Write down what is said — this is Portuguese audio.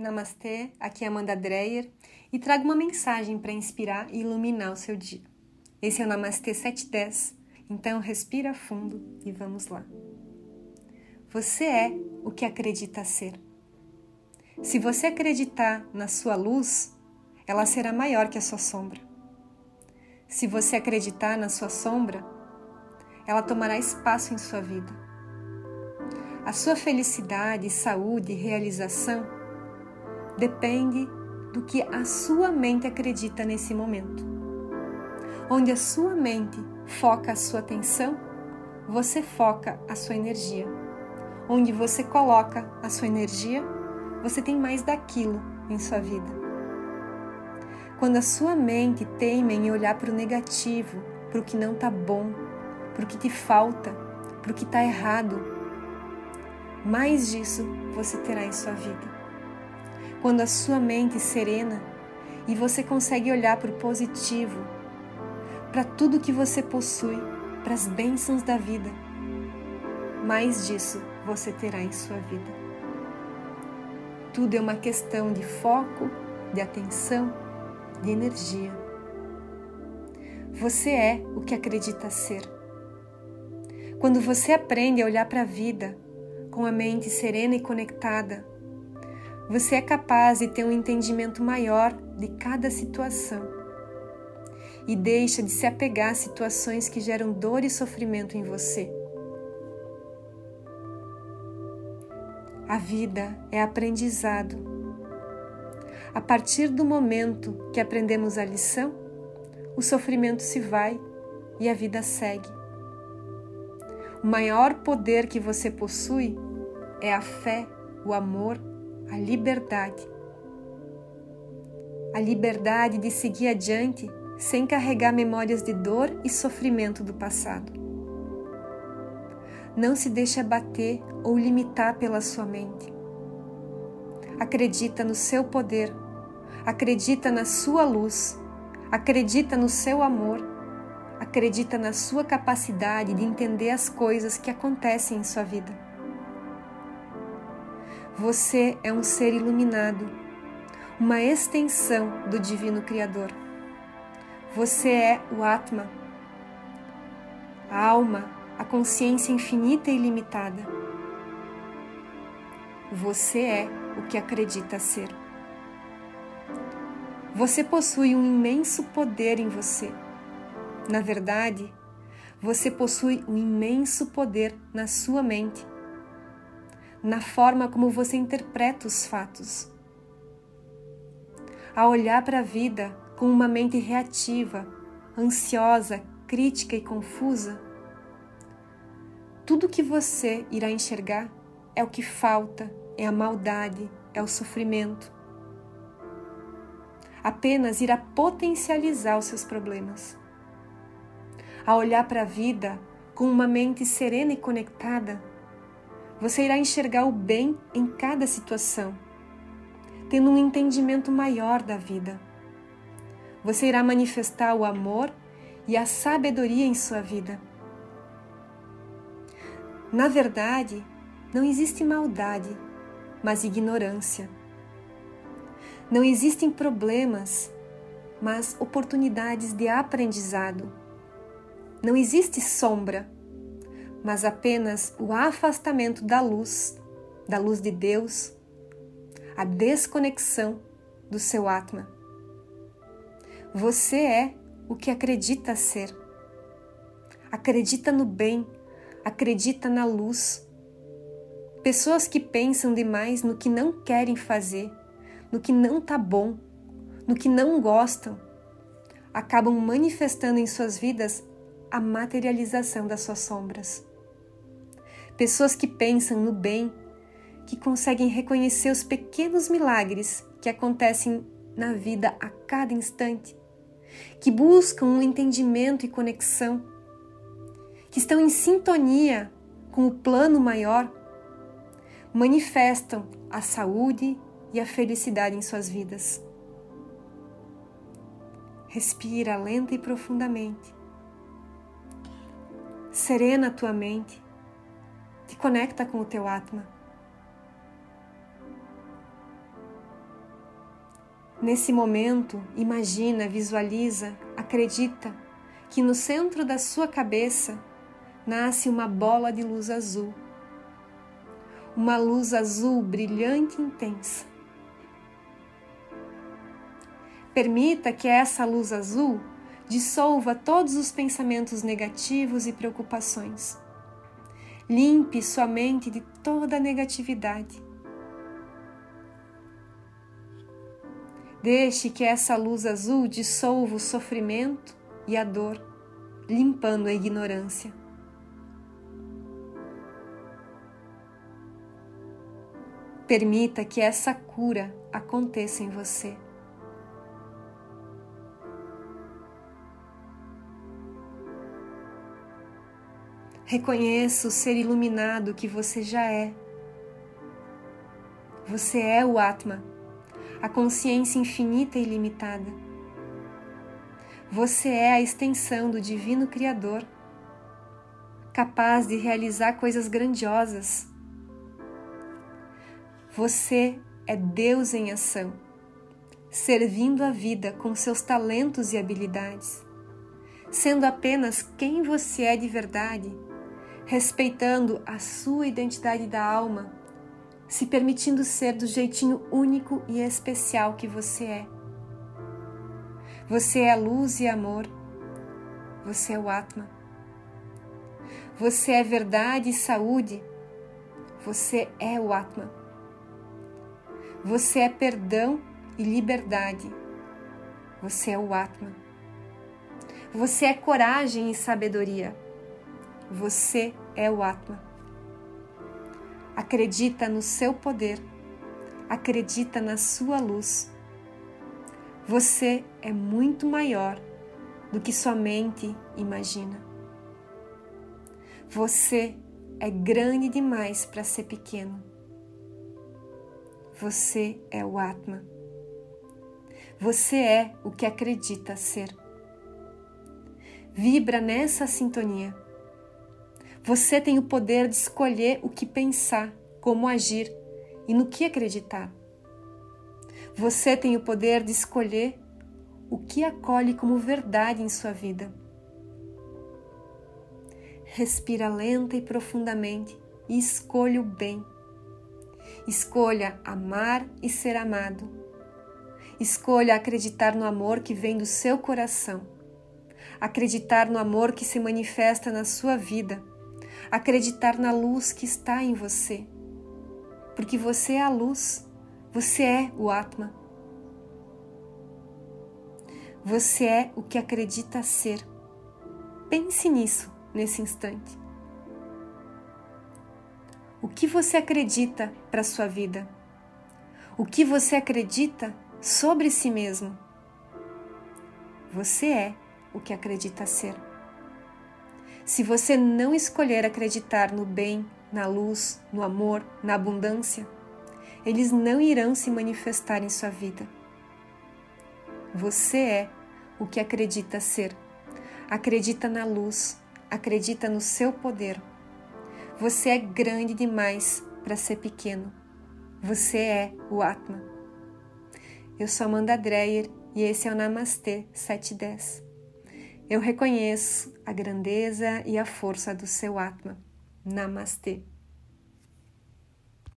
Namastê, aqui é Amanda Dreyer e trago uma mensagem para inspirar e iluminar o seu dia. Esse é o Namastê 710, então respira fundo e vamos lá. Você é o que acredita ser. Se você acreditar na sua luz, ela será maior que a sua sombra. Se você acreditar na sua sombra, ela tomará espaço em sua vida. A sua felicidade, saúde e realização depende do que a sua mente acredita nesse momento. Onde a sua mente foca a sua atenção, você foca a sua energia. Onde você coloca a sua energia, você tem mais daquilo em sua vida. Quando a sua mente teima em olhar para o negativo, para o que não está bom, para o que te falta, para o que está errado, mais disso você terá em sua vida quando a sua mente serena e você consegue olhar para o positivo, para tudo que você possui, para as bênçãos da vida, mais disso você terá em sua vida. Tudo é uma questão de foco, de atenção, de energia. Você é o que acredita ser. Quando você aprende a olhar para a vida com a mente serena e conectada, você é capaz de ter um entendimento maior de cada situação e deixa de se apegar a situações que geram dor e sofrimento em você. A vida é aprendizado. A partir do momento que aprendemos a lição, o sofrimento se vai e a vida segue. O maior poder que você possui é a fé, o amor a liberdade. A liberdade de seguir adiante sem carregar memórias de dor e sofrimento do passado. Não se deixe abater ou limitar pela sua mente. Acredita no seu poder, acredita na sua luz, acredita no seu amor, acredita na sua capacidade de entender as coisas que acontecem em sua vida. Você é um ser iluminado, uma extensão do Divino Criador. Você é o Atma, a alma, a consciência infinita e ilimitada. Você é o que acredita ser. Você possui um imenso poder em você. Na verdade, você possui um imenso poder na sua mente na forma como você interpreta os fatos. A olhar para a vida com uma mente reativa, ansiosa, crítica e confusa, tudo que você irá enxergar é o que falta, é a maldade, é o sofrimento. Apenas irá potencializar os seus problemas. A olhar para a vida com uma mente serena e conectada, você irá enxergar o bem em cada situação, tendo um entendimento maior da vida. Você irá manifestar o amor e a sabedoria em sua vida. Na verdade, não existe maldade, mas ignorância. Não existem problemas, mas oportunidades de aprendizado. Não existe sombra, mas apenas o afastamento da luz, da luz de Deus, a desconexão do seu Atma. Você é o que acredita ser. Acredita no bem, acredita na luz. Pessoas que pensam demais no que não querem fazer, no que não tá bom, no que não gostam, acabam manifestando em suas vidas a materialização das suas sombras pessoas que pensam no bem, que conseguem reconhecer os pequenos milagres que acontecem na vida a cada instante, que buscam um entendimento e conexão, que estão em sintonia com o plano maior, manifestam a saúde e a felicidade em suas vidas. Respira lenta e profundamente. Serena a tua mente te conecta com o teu Atma. Nesse momento, imagina, visualiza, acredita que no centro da sua cabeça nasce uma bola de luz azul. Uma luz azul brilhante e intensa. Permita que essa luz azul dissolva todos os pensamentos negativos e preocupações. Limpe sua mente de toda negatividade Deixe que essa luz azul dissolva o sofrimento e a dor, limpando a ignorância. Permita que essa cura aconteça em você. Reconheça o ser iluminado que você já é. Você é o Atma a consciência infinita e ilimitada. Você é a extensão do Divino Criador, capaz de realizar coisas grandiosas. Você é Deus em ação, servindo a vida com seus talentos e habilidades, sendo apenas quem você é de verdade, respeitando a sua identidade da alma se permitindo ser do jeitinho único e especial que você é. Você é luz e amor. Você é o Atma. Você é verdade e saúde. Você é o Atma. Você é perdão e liberdade. Você é o Atma. Você é coragem e sabedoria. Você é o Atma. Acredita no seu poder, acredita na sua luz. Você é muito maior do que sua mente imagina. Você é grande demais para ser pequeno. Você é o Atma. Você é o que acredita ser. Vibra nessa sintonia você tem o poder de escolher o que pensar, como agir e no que acreditar. Você tem o poder de escolher o que acolhe como verdade em sua vida. Respira lenta e profundamente e escolha o bem. Escolha amar e ser amado. Escolha acreditar no amor que vem do seu coração. Acreditar no amor que se manifesta na sua vida acreditar na luz que está em você, porque você é a luz, você é o Atma. Você é o que acredita ser. Pense nisso nesse instante. O que você acredita para sua vida? O que você acredita sobre si mesmo? Você é o que acredita ser. Se você não escolher acreditar no bem, na luz, no amor, na abundância, eles não irão se manifestar em sua vida. Você é o que acredita ser. Acredita na luz, acredita no seu poder. Você é grande demais para ser pequeno. Você é o Atma. Eu sou Amanda Dreyer e esse é o Namastê 710. Eu reconheço a grandeza e a força do seu Atma. Namastê.